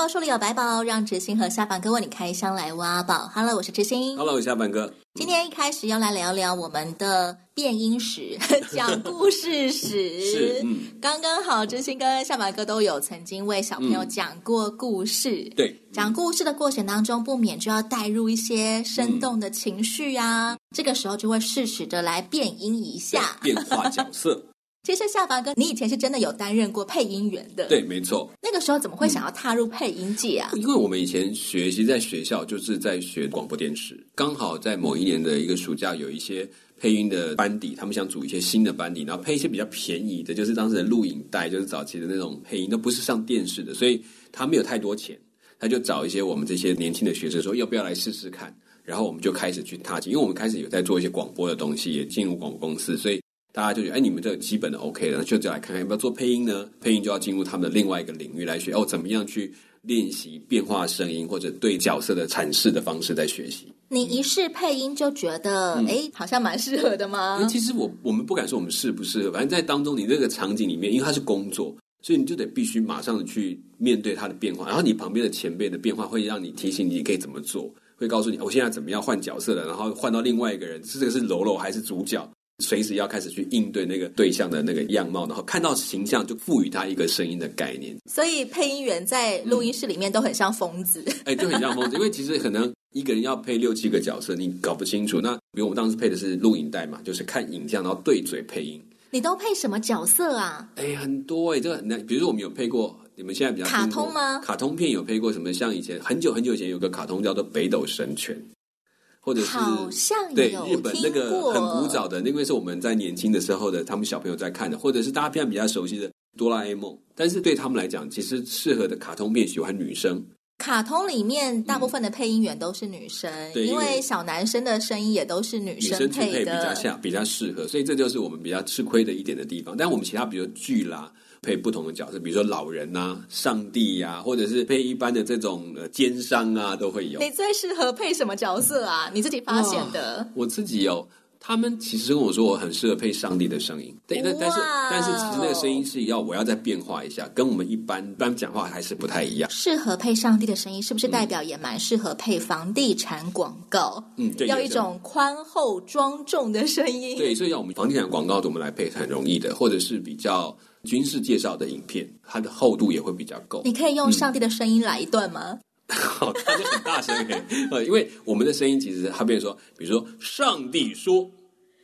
宝书里有百宝，让知心和下凡哥为你开箱来挖宝。Hello，我是知心。Hello，我是下凡哥。今天一开始要来聊聊我们的变音史，讲故事史。是，嗯，刚刚好，知心跟下凡哥都有曾经为小朋友讲过故事。嗯、对，讲故事的过程当中，不免就要带入一些生动的情绪啊。嗯、这个时候就会适时的来变音一下，变化角色。其实夏凡哥，你以前是真的有担任过配音员的。对，没错。那个时候怎么会想要踏入配音界啊？因为我们以前学习在学校就是在学广播电视，刚好在某一年的一个暑假，有一些配音的班底，他们想组一些新的班底，然后配一些比较便宜的，就是当时的录影带，就是早期的那种配音，都不是上电视的，所以他没有太多钱，他就找一些我们这些年轻的学生说，要不要来试试看？然后我们就开始去踏进，因为我们开始有在做一些广播的东西，也进入广播公司，所以。大家就觉得，哎，你们这个基本的 OK 了，就就来看看要不要做配音呢？配音就要进入他们的另外一个领域来学哦，怎么样去练习变化声音或者对角色的阐释的方式在学习。你一试配音就觉得，哎、嗯，好像蛮适合的吗？其实我我们不敢说我们适不适合，反正在当中你那个场景里面，因为它是工作，所以你就得必须马上的去面对它的变化，然后你旁边的前辈的变化会让你提醒你可以怎么做，会告诉你我现在怎么样换角色了，然后换到另外一个人，是这个是喽喽还是主角？随时要开始去应对那个对象的那个样貌，然后看到形象就赋予他一个声音的概念。所以配音员在录音室里面都很像疯子，哎、嗯，就很像疯子。因为其实可能一个人要配六七个角色，你搞不清楚。那比如我们当时配的是录影带嘛，就是看影像然后对嘴配音。你都配什么角色啊？哎，很多哎，这个很难。比如说我们有配过，你们现在比较卡通吗？卡通片有配过什么？像以前很久很久以前有个卡通叫做《北斗神拳》。或者是好像有对日本那个很古早的，那个是我们在年轻的时候的，他们小朋友在看的，或者是大家现在比较熟悉的哆啦 A 梦。但是对他们来讲，其实适合的卡通片喜欢女生。卡通里面大部分的配音员都是女生，嗯、对，因为小男生的声音也都是女生配的，比较像，比较适合。所以这就是我们比较吃亏的一点的地方。但我们其他，比如剧啦。配不同的角色，比如说老人呐、啊、上帝呀、啊，或者是配一般的这种呃奸商啊，都会有。你最适合配什么角色啊？你自己发现的？我自己有。他们其实跟我说，我很适合配上帝的声音。对，但但是但是，其实那个声音是要我要再变化一下，跟我们一般一般讲话还是不太一样。适合配上帝的声音，是不是代表也蛮适合配房地产广告？嗯，对，要一种宽厚庄重的声音。对，所以要我们房地产广告怎么来配是很容易的，或者是比较军事介绍的影片，它的厚度也会比较够。你可以用上帝的声音来一段吗？好，他就很大声 呃，因为我们的声音其实他比如说，比如说上帝说，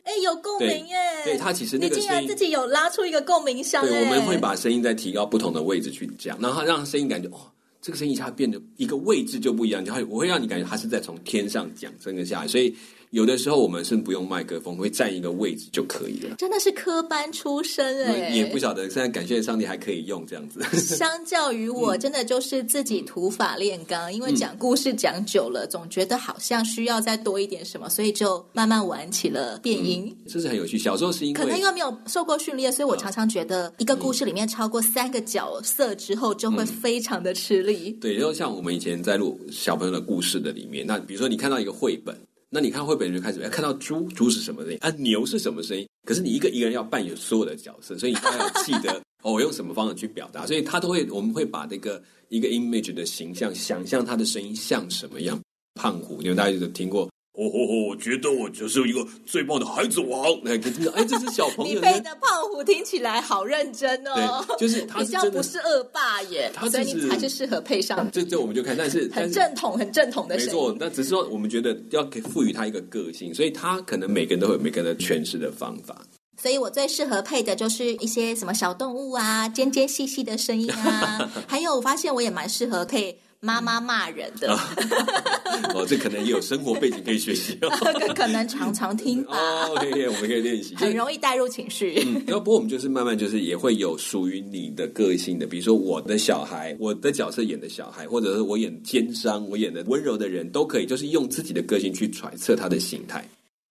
哎，有共鸣耶。对，他其实那个声音，你竟然自己有拉出一个共鸣箱。对，我们会把声音再提高不同的位置去讲，然后让声音感觉哦，这个声音一下变得一个位置就不一样，就会我会让你感觉他是在从天上讲升个下来，所以。有的时候我们是不用麦克风，会占一个位置就可以了。真的是科班出身哎，也不晓得。现在感谢上帝还可以用这样子。相较于我，真的就是自己土法炼钢，因为讲故事讲久了，总觉得好像需要再多一点什么，所以就慢慢玩起了变音。这是很有趣。小时候是因为可能因为没有受过训练，所以我常常觉得一个故事里面超过三个角色之后，就会非常的吃力。对，然后像我们以前在录小朋友的故事的里面，那比如说你看到一个绘本。那你看绘本就开始要看到猪，猪是什么声音啊？牛是什么声音？可是你一个一个人要扮演所有的角色，所以你要记得 哦，我用什么方式去表达？所以他都会，我们会把那个一个 image 的形象，想象他的声音像什么样。胖虎，你们大家有听过？哦吼吼！我觉得我就是一个最棒的孩子王。哎，可是哎，这是小朋友。你配的胖虎听起来好认真哦。对，就是他是比较不是恶霸耶，他所以你才是适合配上。这这我们就看，但是很正统、很正统的。没错，那只是说我们觉得要给赋予他一个个性，所以他可能每个人都会有每个人的诠释的方法。所以我最适合配的就是一些什么小动物啊，尖尖细细的声音啊，还有我发现我也蛮适合配。妈妈骂人的 哦，这可能也有生活背景可以学习哦。可能常常听哦，可以，我们可以练习，很容易带入情绪。嗯，然后不过我们就是慢慢就是也会有属于你的个性的，比如说我的小孩，我的角色演的小孩，或者是我演奸商，我演的温柔的人都可以，就是用自己的个性去揣测他的形态。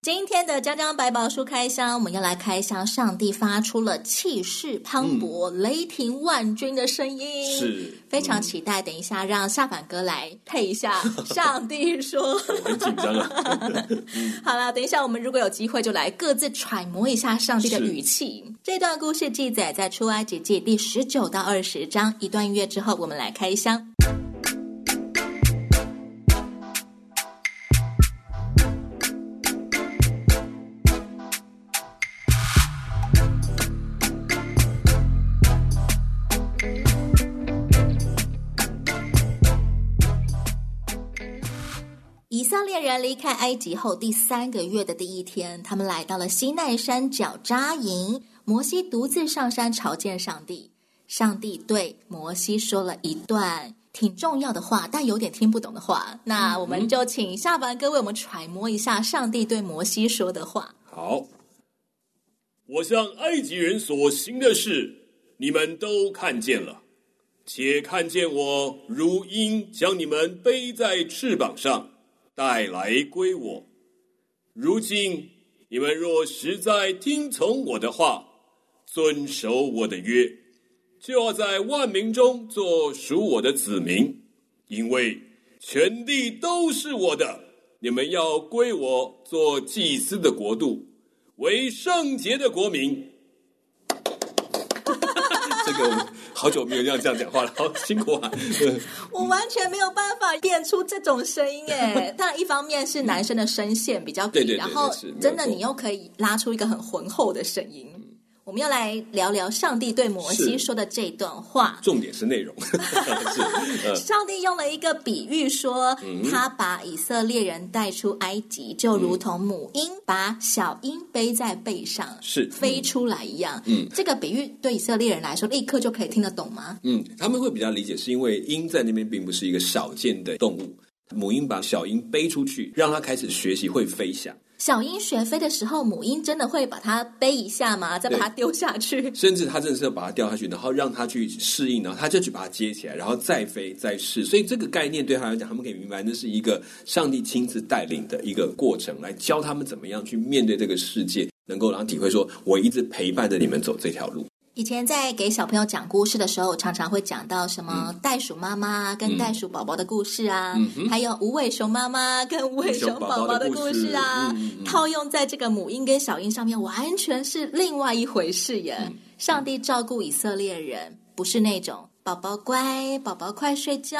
今天的江江百宝书开箱，我们要来开箱上帝发出了气势磅礴、嗯、雷霆万钧的声音，是非常期待。等一下让下凡哥来配一下。上帝说：“ 我很紧张啊。”好了，等一下我们如果有机会，就来各自揣摩一下上帝的语气。这段故事记载在出埃及记第十九到二十章。一段音乐之后，我们来开箱。色列人离开埃及后第三个月的第一天，他们来到了西奈山脚扎营。摩西独自上山朝见上帝。上帝对摩西说了一段挺重要的话，但有点听不懂的话。那我们就请下凡哥为我们揣摩一下上帝对摩西说的话。好，我向埃及人所行的事，你们都看见了，且看见我如鹰将你们背在翅膀上。带来归我。如今你们若实在听从我的话，遵守我的约，就要在万民中做属我的子民，因为全地都是我的。你们要归我做祭司的国度，为圣洁的国民。这个。好久没有这样这样讲话了，好辛苦啊！我完全没有办法变出这种声音诶。但一方面是男生的声线比较低，然后真的你又可以拉出一个很浑厚的声音。我们要来聊聊上帝对摩西说的这段话，重点是内容。是上帝用了一个比喻说，他把以色列人带出埃及，就如同母鹰把小鹰背在背上，是飞出来一样。嗯，这个比喻对以色列人来说，立刻就可以听得懂吗？嗯，他们会比较理解，是因为鹰在那边并不是一个少见的动物，母鹰把小鹰背出去，让它开始学习会飞翔。小鹰学飞的时候，母鹰真的会把它背一下吗？再把它丢下去？甚至它真的是要把它掉下去，然后让它去适应，然后它就去把它接起来，然后再飞再试。所以这个概念对他来讲，他们可以明白，那是一个上帝亲自带领的一个过程，来教他们怎么样去面对这个世界，能够让他体会说，我一直陪伴着你们走这条路。以前在给小朋友讲故事的时候，常常会讲到什么袋鼠妈妈跟袋鼠宝宝的故事啊，嗯、还有无尾熊妈妈跟无尾熊宝宝的故事啊，套用在这个母婴跟小婴上面，完全是另外一回事耶。嗯、上帝照顾以色列人，不是那种宝宝乖，宝宝快睡觉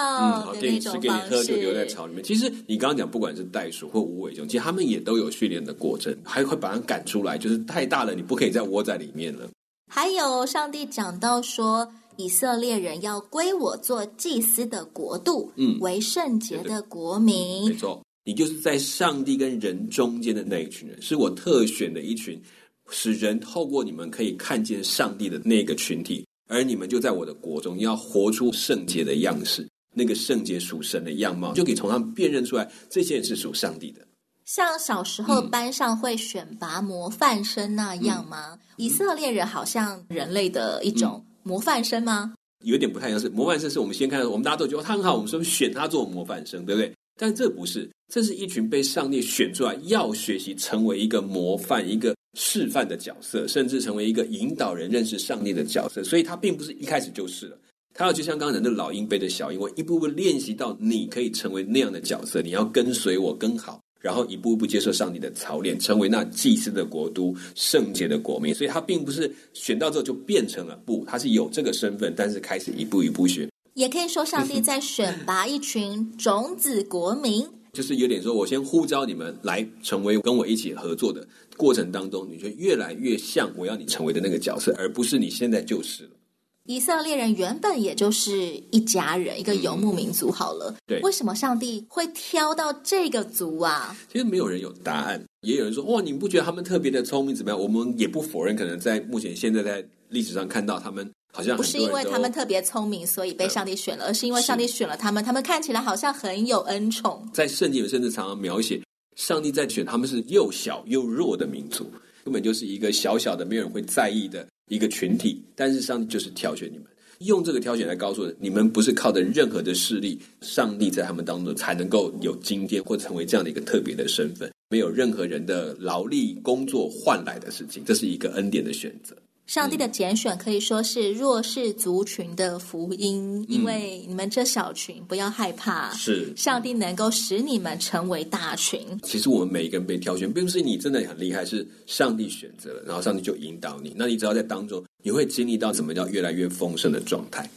的那种方式。嗯、给你吃给你喝就留在巢里面。其实你刚刚讲，不管是袋鼠或无尾熊，其实他们也都有训练的过程，还会把它赶出来，就是太大了，你不可以再窝在里面了。还有，上帝讲到说，以色列人要归我做祭司的国度，嗯，为圣洁的国民。没错，你就是在上帝跟人中间的那一群人，是我特选的一群，使人透过你们可以看见上帝的那个群体，而你们就在我的国中，要活出圣洁的样式，那个圣洁属神的样貌，就可以从他们辨认出来，这些人是属上帝的。像小时候班上会选拔模范生那样吗？嗯、以色列人好像人类的一种模范生吗？有点不太像是模范生，是我们先看到，我们大家都觉得他很好，我们说选他做模范生，对不对？但这不是，这是一群被上帝选出来，要学习成为一个模范、一个示范的角色，甚至成为一个引导人认识上帝的角色。所以他并不是一开始就是了，他要就像刚才的老鹰背着小鹰，我一步步练习到你可以成为那样的角色，你要跟随我更好。然后一步一步接受上帝的操练，成为那祭司的国都、圣洁的国民。所以他并不是选到之后就变成了，不，他是有这个身份，但是开始一步一步学。也可以说，上帝在选拔一群种子国民，就是有点说，我先呼召你们来成为跟我一起合作的过程当中，你就越来越像我要你成为的那个角色，而不是你现在就是了。以色列人原本也就是一家人，一个游牧民族。好了，对，为什么上帝会挑到这个族啊？其实没有人有答案，也有人说：哇，你不觉得他们特别的聪明？怎么样？我们也不否认，可能在目前现在在历史上看到他们好像不是因为他们特别聪明，所以被上帝选了，而是因为上帝选了他们，他们看起来好像很有恩宠。在圣经里甚至常常描写上帝在选他们是又小又弱的民族，根本就是一个小小的，没有人会在意的。一个群体，但是上帝就是挑选你们，用这个挑选来告诉，你们不是靠着任何的势力，上帝在他们当中才能够有今天或成为这样的一个特别的身份，没有任何人的劳力工作换来的事情，这是一个恩典的选择。上帝的拣选可以说是弱势族群的福音，嗯、因为你们这小群不要害怕，是上帝能够使你们成为大群。其实我们每一个人被挑选，并不是你真的很厉害，是上帝选择了，然后上帝就引导你。那你只要在当中，你会经历到什么叫越来越丰盛的状态。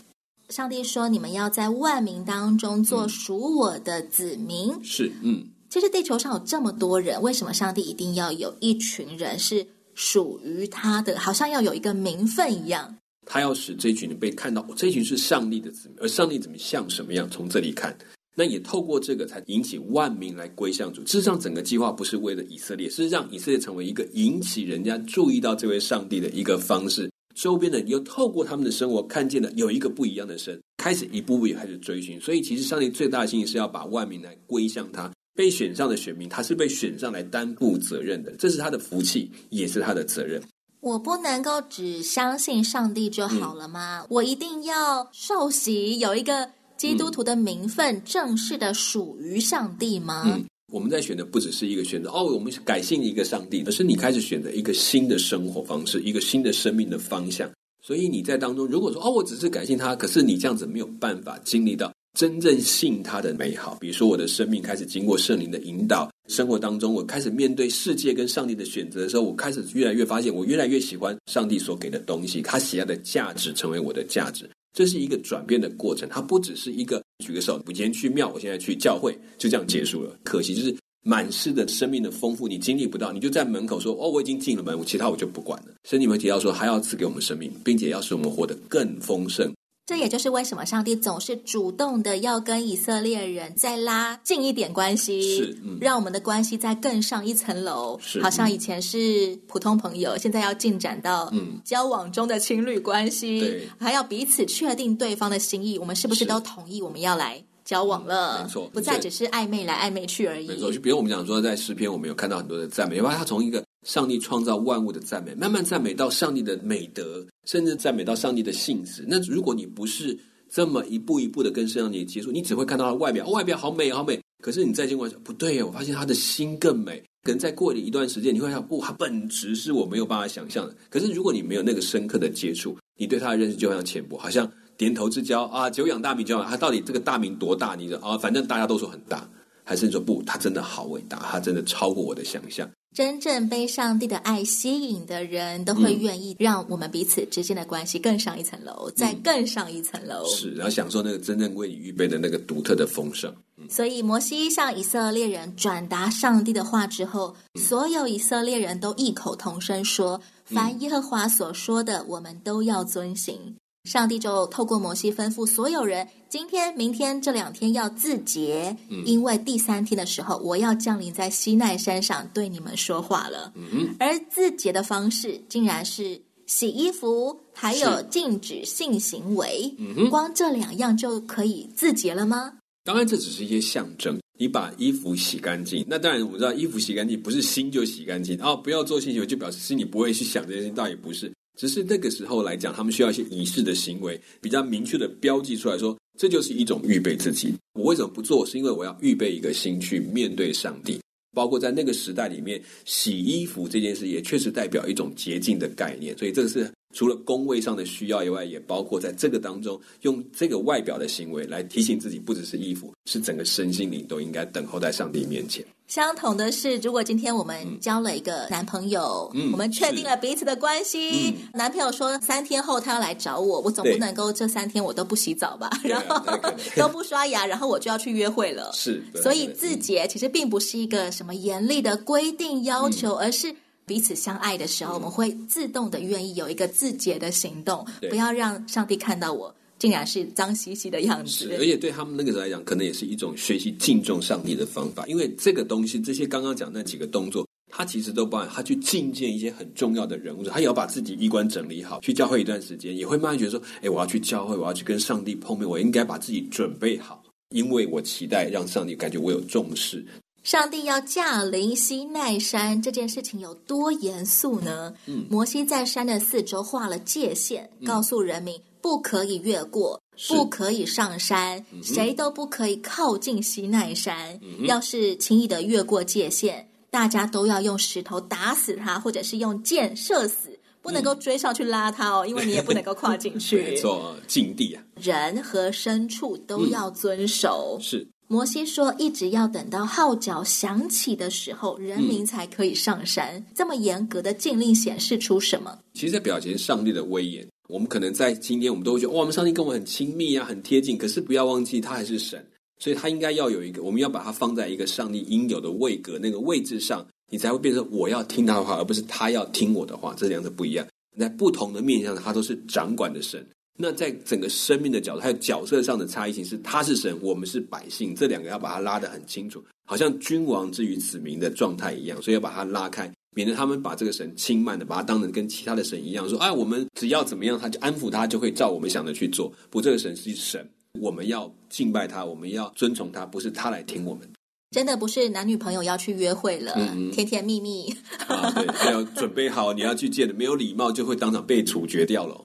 上帝说：“你们要在万民当中做属我的子民。嗯”是，嗯。其实地球上有这么多人，为什么上帝一定要有一群人是？属于他的，好像要有一个名分一样。他要使这群人被看到，这群是上帝的子民，而上帝怎么像什么样？从这里看，那也透过这个才引起万民来归向主。事实上，整个计划不是为了以色列，是让以色列成为一个引起人家注意到这位上帝的一个方式。周边的人又透过他们的生活看见了有一个不一样的神，开始一步步也开始追寻。所以，其实上帝最大的心意是要把万民来归向他。被选上的选民，他是被选上来担负责任的，这是他的福气，也是他的责任。我不能够只相信上帝就好了吗？嗯、我一定要受洗，有一个基督徒的名分，嗯、正式的属于上帝吗？嗯，我们在选的不只是一个选择哦，我们是改信一个上帝，而是你开始选择一个新的生活方式，一个新的生命的方向。所以你在当中，如果说哦，我只是改信他，可是你这样子没有办法经历到。真正信他的美好，比如说我的生命开始经过圣灵的引导，生活当中我开始面对世界跟上帝的选择的时候，我开始越来越发现，我越来越喜欢上帝所给的东西，他喜爱的价值成为我的价值，这是一个转变的过程。它不只是一个举个手，我今天去庙，我现在去教会，就这样结束了。可惜就是满世的生命的丰富，你经历不到，你就在门口说哦，我已经进了门，我其他我就不管了。所以你会提到说，还要赐给我们生命，并且要使我们活得更丰盛。这也就是为什么上帝总是主动的要跟以色列人再拉近一点关系，是，嗯，让我们的关系再更上一层楼。是，好像以前是普通朋友，现在要进展到嗯交往中的情侣关系，对，还要彼此确定对方的心意。我们是不是都同意我们要来交往了？嗯，没错，不再只是暧昧来暧昧去而已。没错，就比如我们讲说，在诗篇我们有看到很多的赞美，因为他从一个。上帝创造万物的赞美，慢慢赞美到上帝的美德，甚至赞美到上帝的性质。那如果你不是这么一步一步的跟上帝接触，你只会看到他外表，外表好美好美。可是你再经过不对，我发现他的心更美。可能再过一段时间，你会想，不，他，本质是我没有办法想象的。可是如果你没有那个深刻的接触，你对他的认识就像浅薄，好像点头之交啊，久仰大名，久仰他到底这个大名多大？你说啊，反正大家都说很大，还是你说不？他真的好伟大，他真的超过我的想象。真正被上帝的爱吸引的人，都会愿意让我们彼此之间的关系更上一层楼，嗯、再更上一层楼。是，然后享受那个真正为你预备的那个独特的丰盛。嗯、所以，摩西向以色列人转达上帝的话之后，嗯、所有以色列人都异口同声说：“凡耶和华所说的，我们都要遵行。”上帝就透过摩西吩咐所有人，今天、明天这两天要自洁，嗯、因为第三天的时候，我要降临在西奈山上对你们说话了。嗯、而自洁的方式，竟然是洗衣服，还有禁止性行为。嗯、光这两样就可以自洁了吗？当然，这只是一些象征。你把衣服洗干净，那当然我们知道，衣服洗干净不是心就洗干净。哦，不要做性行为，就表示心里不会去想这些事情，倒也不是。只是那个时候来讲，他们需要一些仪式的行为，比较明确的标记出来说，这就是一种预备自己。我为什么不做？是因为我要预备一个心去面对上帝。包括在那个时代里面，洗衣服这件事也确实代表一种洁净的概念。所以这个是除了工位上的需要以外，也包括在这个当中用这个外表的行为来提醒自己，不只是衣服，是整个身心灵都应该等候在上帝面前。相同的是，如果今天我们交了一个男朋友，嗯、我们确定了彼此的关系，嗯、男朋友说三天后他要来找我，我总不能够这三天我都不洗澡吧，然后 都不刷牙，然后我就要去约会了。是，所以自洁其实并不是一个什么严厉的规定要求，嗯、而是彼此相爱的时候，嗯、我们会自动的愿意有一个自洁的行动，不要让上帝看到我。竟然是脏兮兮的样子，是，而且对他们那个时候来讲，可能也是一种学习敬重上帝的方法。因为这个东西，这些刚刚讲那几个动作，他其实都包含他去觐见一些很重要的人物，他也要把自己衣冠整理好，去教会一段时间，也会慢慢觉得说，哎，我要去教会，我要去跟上帝碰面，我应该把自己准备好，因为我期待让上帝感觉我有重视。上帝要驾临西奈山这件事情有多严肃呢？嗯，摩西在山的四周画了界限，告诉人民不可以越过，不可以上山，嗯、谁都不可以靠近西奈山。嗯、要是轻易的越过界限，大家都要用石头打死他，或者是用箭射死，不能够追上去拉他哦，嗯、因为你也不能够跨进去。没错，禁地啊，人和牲畜都要遵守。嗯、是。摩西说：“一直要等到号角响起的时候，人民才可以上山。嗯、这么严格的禁令显示出什么？其实，在表现上帝的威严。我们可能在今天，我们都会觉得，哇，我们上帝跟我们很亲密啊，很贴近。可是，不要忘记，他还是神，所以他应该要有一个，我们要把他放在一个上帝应有的位格那个位置上，你才会变成我要听他的话，而不是他要听我的话。这两者不一样，在不同的面向，他都是掌管的神。”那在整个生命的角度，还有角色上的差异性是，他是神，我们是百姓，这两个要把它拉得很清楚，好像君王之于子民的状态一样，所以要把它拉开，免得他们把这个神轻慢的，把它当成跟其他的神一样，说，哎，我们只要怎么样，他就安抚他，就会照我们想的去做。不，这个神是神，我们要敬拜他，我们要遵从他，不是他来听我们。真的不是男女朋友要去约会了，嗯、甜甜蜜蜜啊，对，还要准备好你要去见的，没有礼貌就会当场被处决掉了。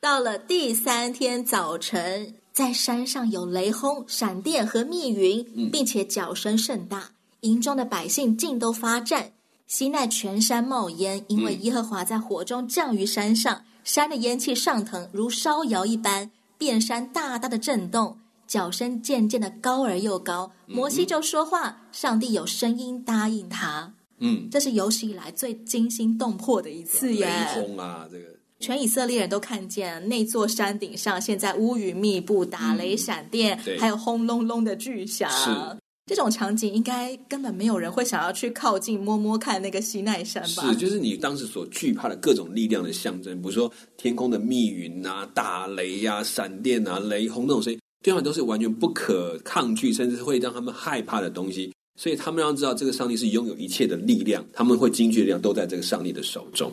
到了第三天早晨，在山上有雷轰、闪电和密云，并且角声甚大，营中的百姓尽都发战。西奈全山冒烟，因为耶和华在火中降于山上，山的烟气上腾，如烧窑一般，遍山大大的震动，脚声渐渐的高而又高。摩西就说话，上帝有声音答应他。嗯，这是有史以来最惊心动魄的一次耶！轰啊，这个。全以色列人都看见那座山顶上，现在乌云密布，打雷闪电，嗯、还有轰隆隆的巨响。是这种场景，应该根本没有人会想要去靠近摸摸看那个西奈山吧？是，就是你当时所惧怕的各种力量的象征，比如说天空的密云啊、打雷呀、闪电啊、雷轰那种声音，对他们都是完全不可抗拒，甚至会让他们害怕的东西。所以他们要知道，这个上帝是拥有一切的力量，他们会惊惧的力量都在这个上帝的手中。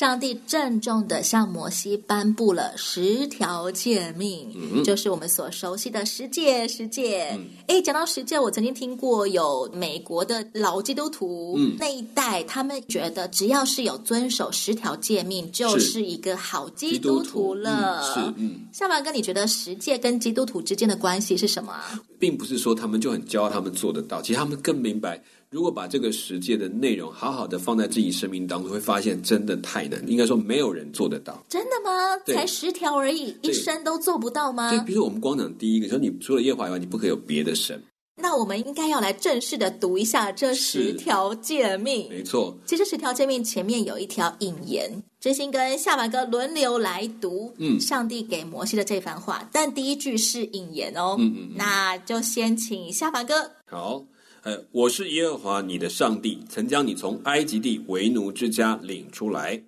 上帝郑重的向摩西颁布了十条诫命，嗯、就是我们所熟悉的十诫。十诫，哎、嗯，讲到十诫，我曾经听过有美国的老基督徒、嗯、那一代，他们觉得只要是有遵守十条诫命，就是一个好基督徒了。是，嗯，夏凡哥，你觉得十诫跟基督徒之间的关系是什么啊？并不是说他们就很骄傲，他们做得到，其实他们更明白。如果把这个十诫的内容好好的放在自己生命当中，会发现真的太难。应该说没有人做得到。真的吗？才十条而已，一生都做不到吗？就，比如说我们光讲第一个，说你除了耶和华以外，你不可以有别的神。那我们应该要来正式的读一下这十条诫命。没错，其实十条诫命前面有一条引言，真心跟下巴哥轮流来读。嗯，上帝给摩西的这番话，但第一句是引言哦。嗯，嗯嗯，那就先请下巴哥。好。呃，我是耶和华你的上帝，曾将你从埃及地为奴之家领出来。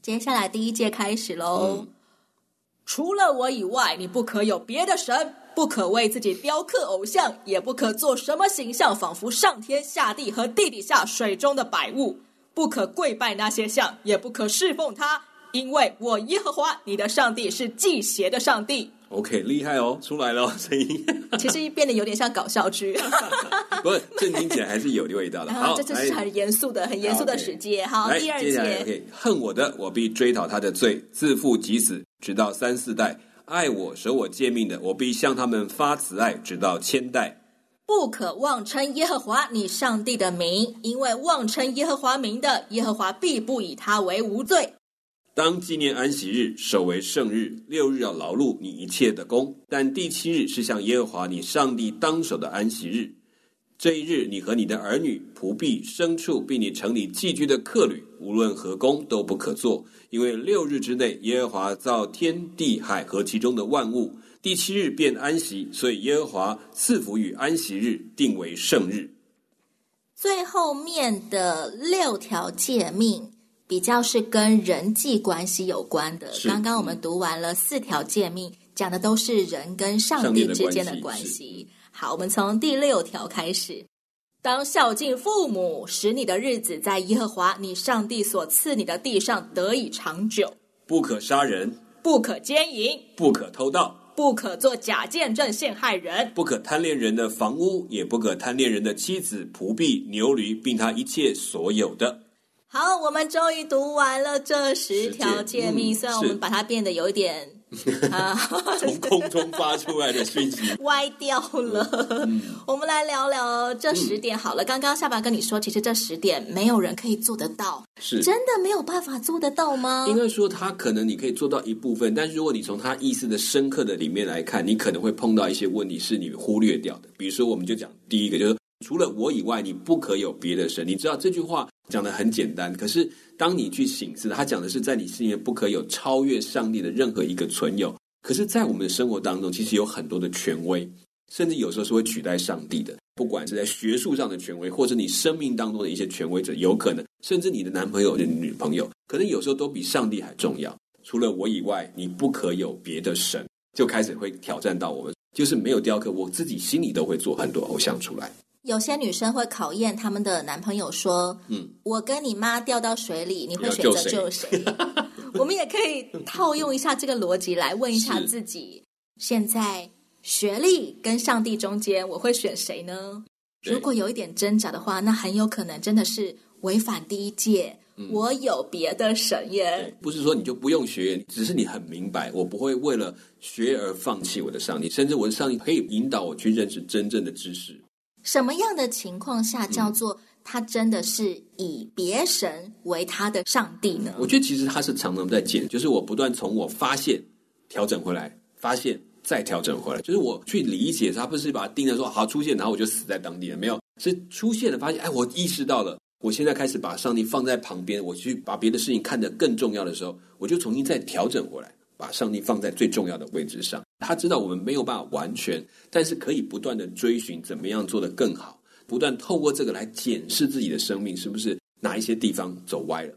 接下来第一届开始喽。嗯、除了我以外，你不可有别的神，不可为自己雕刻偶像，也不可做什么形象，仿佛上天下地和地底下水中的百物，不可跪拜那些像，也不可侍奉他，因为我耶和华你的上帝是忌邪的上帝。OK，厉害哦，出来了 声音。其实变得有点像搞笑剧，不是正经起来还是有味道的。好，这就是很严肃的、很严肃的世界。好，第二节，OK，恨我的，我必追讨他的罪，自负及子，直到三四代；爱我、舍我诫命的，我必向他们发慈爱，直到千代。不可妄称耶和华你上帝的名，因为妄称耶和华名的，耶和华必不以他为无罪。当纪念安息日，守为圣日。六日要劳碌你一切的工，但第七日是向耶和华你上帝当守的安息日。这一日，你和你的儿女、仆婢、牲畜，并你城里寄居的客旅，无论何工都不可做，因为六日之内，耶和华造天地海和其中的万物，第七日便安息，所以耶和华赐福与安息日，定为圣日。最后面的六条诫命。比较是跟人际关系有关的。刚刚我们读完了四条诫命，讲的都是人跟上帝之间的。关系好，我们从第六条开始：当孝敬父母，使你的日子在耶和华你上帝所赐你的地上得以长久。不可杀人，不可奸淫，不可偷盗，不可做假见证陷害人，不可贪恋人的房屋，也不可贪恋人的妻子、仆婢、牛驴，并他一切所有的。好，我们终于读完了这十条诫命，虽然我们把它变得有一点。啊！从空中发出来的讯息歪掉了。嗯、我们来聊聊这十点好了。嗯、刚刚下巴跟你说，其实这十点没有人可以做得到，是真的没有办法做得到吗？应该说，他可能你可以做到一部分，但是如果你从他意思的深刻的里面来看，你可能会碰到一些问题是你忽略掉的。比如说，我们就讲第一个，就是除了我以外，你不可有别的神。你知道这句话讲的很简单，可是。当你去省思，他讲的是在你心里面不可有超越上帝的任何一个存有。可是，在我们的生活当中，其实有很多的权威，甚至有时候是会取代上帝的。不管是在学术上的权威，或者你生命当中的一些权威者，有可能，甚至你的男朋友、的女朋友，可能有时候都比上帝还重要。除了我以外，你不可有别的神，就开始会挑战到我们，就是没有雕刻，我自己心里都会做很多偶像出来。有些女生会考验他们的男朋友说：“嗯，我跟你妈掉到水里，你会选择救谁？” 我们也可以套用一下这个逻辑来问一下自己：现在学历跟上帝中间，我会选谁呢？如果有一点挣扎的话，那很有可能真的是违反第一诫。嗯，我有别的神耶。不是说你就不用学，只是你很明白，我不会为了学而放弃我的上帝，甚至我的上帝可以引导我去认识真正的知识。什么样的情况下叫做他真的是以别神为他的上帝呢？我觉得其实他是常常在减，就是我不断从我发现调整回来，发现再调整回来，就是我去理解他，不是把它定在说好出现，然后我就死在当地了，没有，是出现了，发现哎，我意识到了，我现在开始把上帝放在旁边，我去把别的事情看得更重要的时候，我就重新再调整回来。把上帝放在最重要的位置上，他知道我们没有办法完全，但是可以不断的追寻怎么样做得更好，不断透过这个来检视自己的生命是不是哪一些地方走歪了。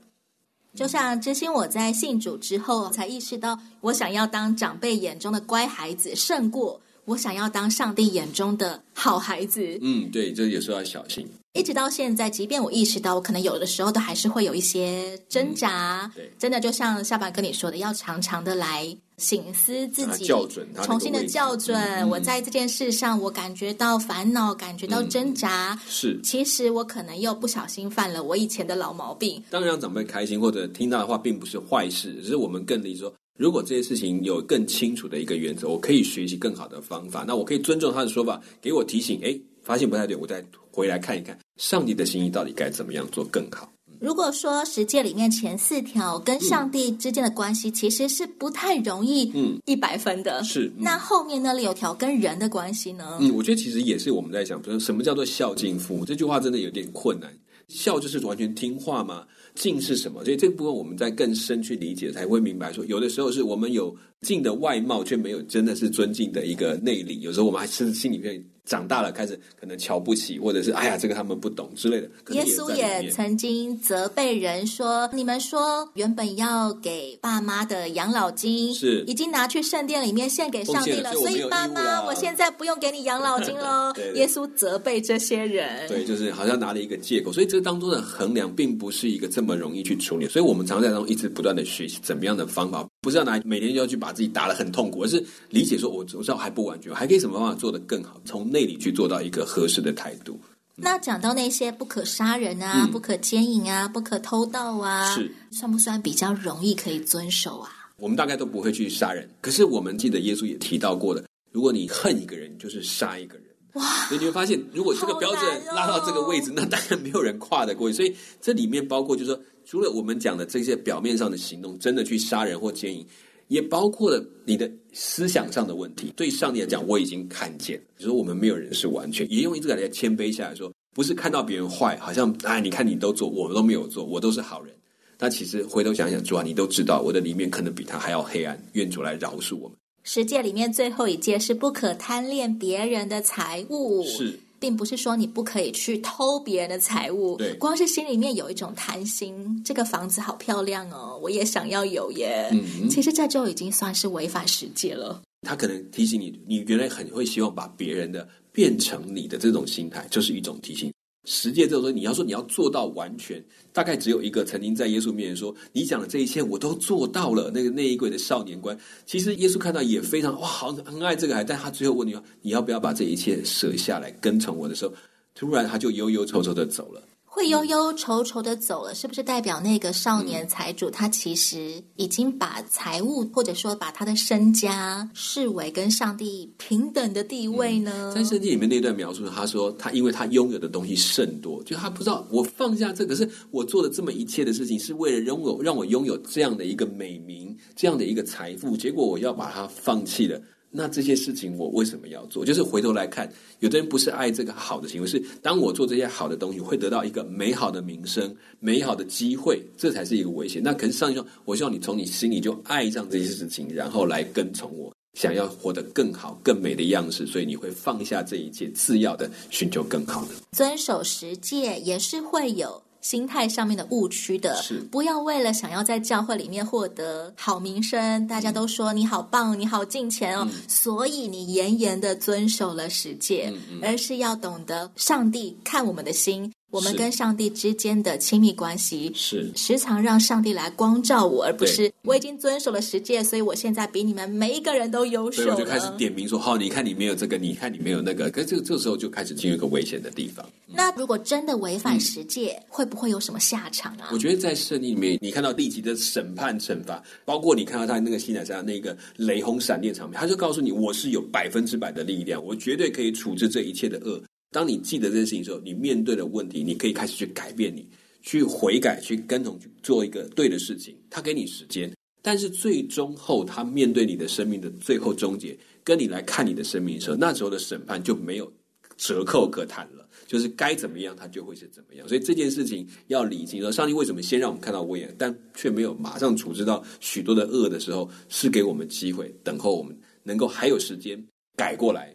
就像知心，我在信主之后才意识到，我想要当长辈眼中的乖孩子，胜过我想要当上帝眼中的好孩子。嗯，对，这有时候要小心。一直到现在，即便我意识到，我可能有的时候都还是会有一些挣扎。嗯、对，真的就像下巴跟你说的，要常常的来省思自己，校准，重新的校准。嗯、我在这件事上，我感觉到烦恼，感觉到挣扎。嗯、是，其实我可能又不小心犯了我以前的老毛病。当然，让长辈开心或者听到的话，并不是坏事，只是我们更理解说，如果这些事情有更清楚的一个原则，我可以学习更好的方法，那我可以尊重他的说法，给我提醒。哎，发现不太对，我再回来看一看。上帝的心意到底该怎么样做更好？如果说十诫里面前四条跟上帝之间的关系其实是不太容易，嗯，一百分的，是、嗯、那后面那六条跟人的关系呢？嗯，我觉得其实也是我们在讲，说什么叫做孝敬父母？这句话真的有点困难。孝就是完全听话吗？敬是什么？所以这个部分我们在更深去理解，才会明白说，有的时候是我们有敬的外貌，却没有真的是尊敬的一个内里。有时候我们还是心里面。长大了，开始可能瞧不起，或者是哎呀，这个他们不懂之类的。耶稣也曾经责备人说：“你们说原本要给爸妈的养老金，是已经拿去圣殿里面献给上帝了，了所以爸妈，我现在不用给你养老金了。对对”耶稣责备这些人，对，就是好像拿了一个借口。所以这个当中的衡量，并不是一个这么容易去处理。所以我们常在当中一直不断的学习怎么样的方法，不是要拿每天就要去把自己打得很痛苦，而是理解说，我我知道还不完全，还可以什么方法做得更好，从。内里去做到一个合适的态度。那讲到那些不可杀人啊，嗯、不可奸淫啊，不可偷盗啊，是算不算比较容易可以遵守啊？我们大概都不会去杀人，可是我们记得耶稣也提到过的，如果你恨一个人，就是杀一个人。哇！所以你会发现，如果这个标准拉到这个位置，哦、那当然没有人跨得过去。所以这里面包括，就是说，除了我们讲的这些表面上的行动，真的去杀人或奸淫。也包括了你的思想上的问题。对上帝来讲，我已经看见了。就是说，我们没有人是完全，也用一个来谦卑下来说，不是看到别人坏，好像哎，你看你都做，我们都没有做，我都是好人。那其实回头想想，主啊，你都知道，我的里面可能比他还要黑暗。愿主来饶恕我们。十诫里面最后一诫是不可贪恋别人的财物。是。并不是说你不可以去偷别人的财物，对，光是心里面有一种贪心，这个房子好漂亮哦，我也想要有耶。嗯嗯，其实这就已经算是违法实践了。他可能提醒你，你原来很会希望把别人的变成你的这种心态，就是一种提醒。实践这种东西，你要说你要做到完全，大概只有一个曾经在耶稣面前说：“你讲的这一切我都做到了。”那个内衣柜的少年官，其实耶稣看到也非常哇，好很爱这个孩，但他最后问你：“你要不要把这一切舍下来跟从我的时候？”突然他就忧忧愁愁的走了。会忧忧愁愁的走了，是不是代表那个少年财主他其实已经把财物或者说把他的身家视为跟上帝平等的地位呢？在圣经里面那段描述，他说他因为他拥有的东西甚多，就他不知道我放下这个，是我做的这么一切的事情，是为了拥有让我拥有这样的一个美名，这样的一个财富，结果我要把它放弃了。那这些事情我为什么要做？就是回头来看，有的人不是爱这个好的行为，是当我做这些好的东西，会得到一个美好的名声、美好的机会，这才是一个危险。那可是上帝说，我希望你从你心里就爱上这些事情，然后来跟从我，想要活得更好、更美的样式，所以你会放下这一切，次要的寻求更好的。遵守十诫也是会有。心态上面的误区的，是不要为了想要在教会里面获得好名声，大家都说你好棒，你好进钱哦，嗯、所以你严严的遵守了十诫，嗯嗯、而是要懂得上帝看我们的心。我们跟上帝之间的亲密关系是时常让上帝来光照我，而不是我已经遵守了十诫，所以我现在比你们每一个人都优秀。我就开始点名说：“好，你看你没有这个，你看你没有那个。”可是这个这时候就开始进入一个危险的地方。那如果真的违反十诫，嗯、会不会有什么下场啊？我觉得在圣经里面，你看到立即的审判惩罚，包括你看到他那个西乃山那个雷轰闪电场面，他就告诉你：“我是有百分之百的力量，我绝对可以处置这一切的恶。”当你记得这件事情的时候，你面对的问题，你可以开始去改变你，去悔改，去跟从，去做一个对的事情。他给你时间，但是最终后，他面对你的生命的最后终结，跟你来看你的生命的时候，那时候的审判就没有折扣可谈了，就是该怎么样，他就会是怎么样。所以这件事情要理清。说上帝为什么先让我们看到威严，但却没有马上处置到许多的恶的时候，是给我们机会，等候我们能够还有时间改过来。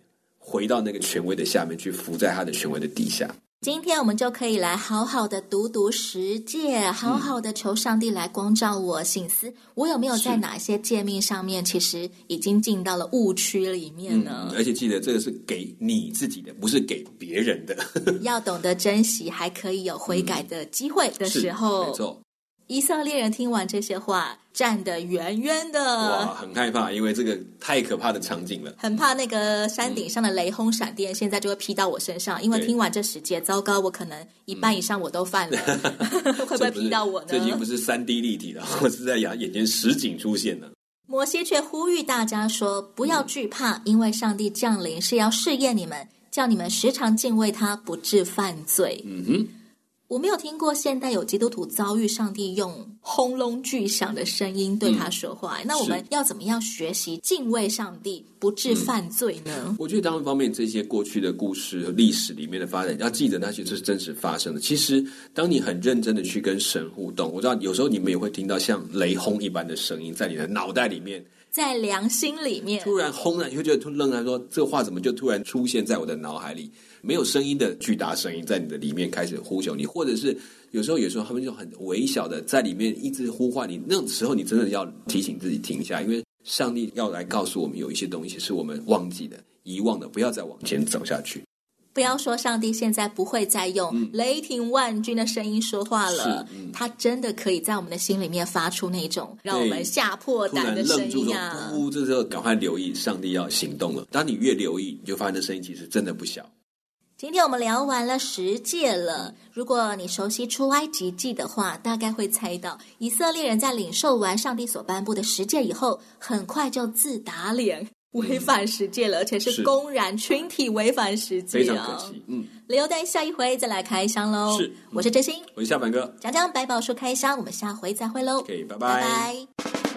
回到那个权威的下面去，伏在他的权威的底下。今天我们就可以来好好的读读十诫，好好的求上帝来光照我，醒思、嗯、我有没有在哪些诫命上面，其实已经进到了误区里面呢？嗯、而且记得这个是给你自己的，不是给别人的。要懂得珍惜，还可以有悔改的机会的时候，没错。以色列人听完这些话，站得远远的，哇，很害怕，因为这个太可怕的场景了，很怕那个山顶上的雷轰闪电，现在就会劈到我身上。嗯、因为听完这十节，糟糕，我可能一半以上我都犯了，嗯、会不会劈到我呢？这已经不是三 D 立体了，我是在眼眼前实景出现了。摩西却呼吁大家说：“不要惧怕，嗯、因为上帝降临是要试验你们，叫你们时常敬畏他，不致犯罪。”嗯哼。我没有听过现代有基督徒遭遇上帝用轰隆巨响的声音对他说话。嗯、那我们要怎么样学习敬畏上帝，不致犯罪呢？嗯、我觉得当一方面，这些过去的故事和历史里面的发展，要记得那些是真实发生的。其实，当你很认真的去跟神互动，我知道有时候你们也会听到像雷轰一般的声音在你的脑袋里面，在良心里面突然轰然，你会觉得突愣然说：“这话怎么就突然出现在我的脑海里？”没有声音的巨大声音在你的里面开始呼求你，或者是有时候有时候他们就很微小的在里面一直呼唤你，那种时候你真的要提醒自己停下，因为上帝要来告诉我们有一些东西是我们忘记的、遗忘的，不要再往前走下去。不要说上帝现在不会再用雷霆万钧的声音说话了，嗯、他真的可以在我们的心里面发出那种让我们吓破胆的声音啊！呼，这时候赶快留意，上帝要行动了。当你越留意，你就发现这声音其实真的不小。今天我们聊完了十诫了。如果你熟悉出埃及记的话，大概会猜到以色列人在领受完上帝所颁布的十诫以后，很快就自打脸，违反十诫了，而且是公然群体违反十诫，非常可惜。嗯，留待下一回再来开箱喽。是，我是真心，我是夏凡哥，讲讲百宝书开箱，我们下回再会喽。OK，拜拜。拜拜。